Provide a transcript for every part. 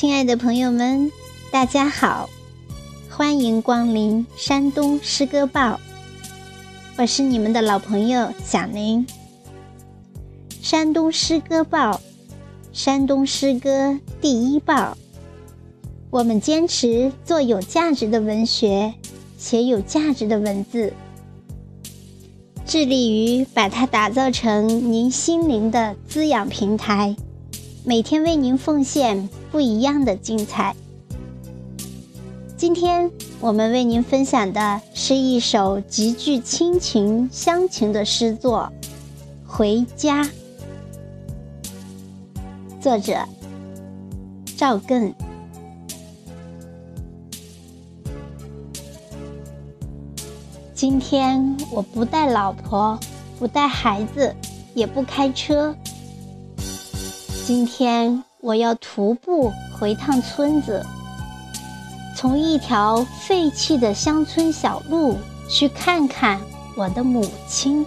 亲爱的朋友们，大家好，欢迎光临山东诗歌报，我是你们的老朋友小林。山东诗歌报，山东诗歌第一报，我们坚持做有价值的文学，写有价值的文字，致力于把它打造成您心灵的滋养平台。每天为您奉献不一样的精彩。今天我们为您分享的是一首极具亲情乡情的诗作《回家》，作者赵艮。今天我不带老婆，不带孩子，也不开车。今天我要徒步回趟村子，从一条废弃的乡村小路去看看我的母亲，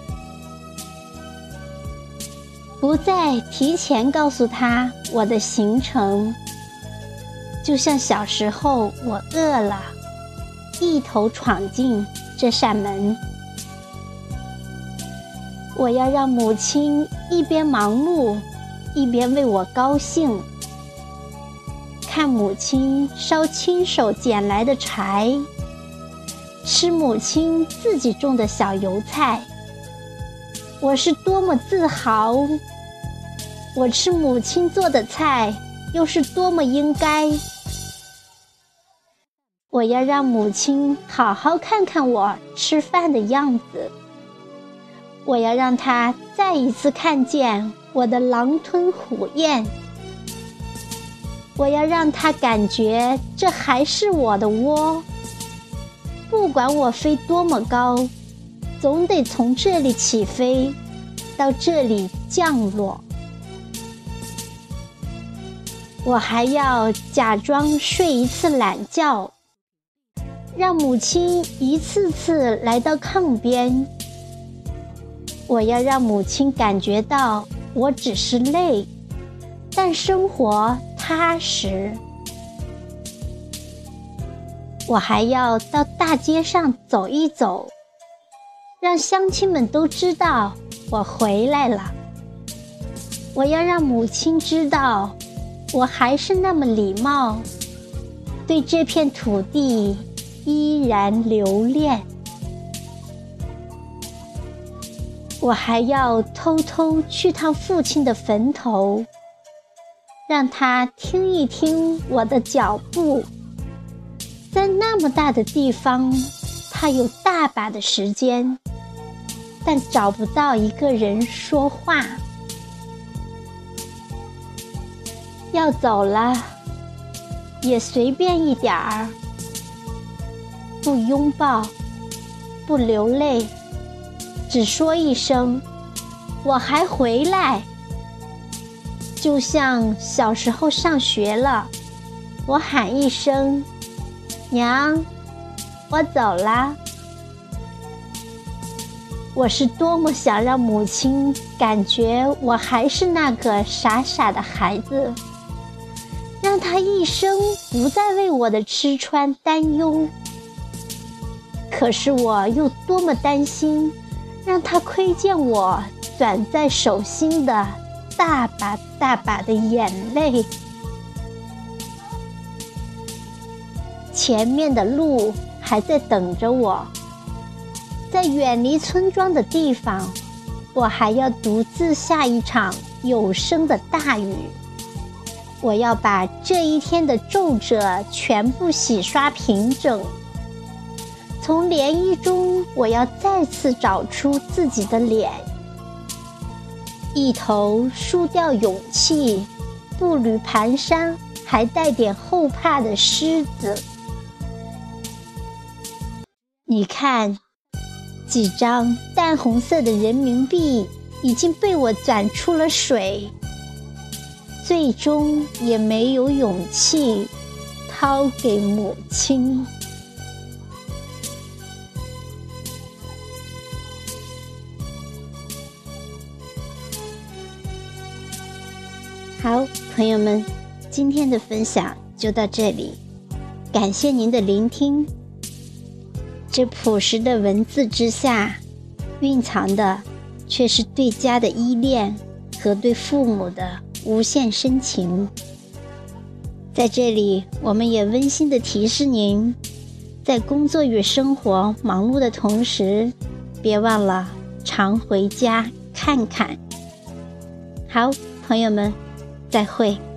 不再提前告诉她我的行程，就像小时候我饿了，一头闯进这扇门。我要让母亲一边忙碌。一边为我高兴，看母亲烧亲手捡来的柴，吃母亲自己种的小油菜，我是多么自豪！我吃母亲做的菜，又是多么应该！我要让母亲好好看看我吃饭的样子，我要让她再一次看见。我的狼吞虎咽，我要让他感觉这还是我的窝。不管我飞多么高，总得从这里起飞，到这里降落。我还要假装睡一次懒觉，让母亲一次次来到炕边。我要让母亲感觉到。我只是累，但生活踏实。我还要到大街上走一走，让乡亲们都知道我回来了。我要让母亲知道，我还是那么礼貌，对这片土地依然留恋。我还要偷偷去趟父亲的坟头，让他听一听我的脚步。在那么大的地方，他有大把的时间，但找不到一个人说话。要走了，也随便一点儿，不拥抱，不流泪。只说一声，我还回来，就像小时候上学了，我喊一声“娘”，我走了。我是多么想让母亲感觉我还是那个傻傻的孩子，让她一生不再为我的吃穿担忧。可是我又多么担心。让他窥见我攥在手心的大把大把的眼泪。前面的路还在等着我，在远离村庄的地方，我还要独自下一场有声的大雨。我要把这一天的皱褶全部洗刷平整。从涟漪中，我要再次找出自己的脸。一头输掉勇气、步履蹒跚，还带点后怕的狮子。你看，几张淡红色的人民币已经被我转出了水，最终也没有勇气掏给母亲。好，朋友们，今天的分享就到这里，感谢您的聆听。这朴实的文字之下，蕴藏的却是对家的依恋和对父母的无限深情。在这里，我们也温馨的提示您，在工作与生活忙碌的同时，别忘了常回家看看。好，朋友们，再会。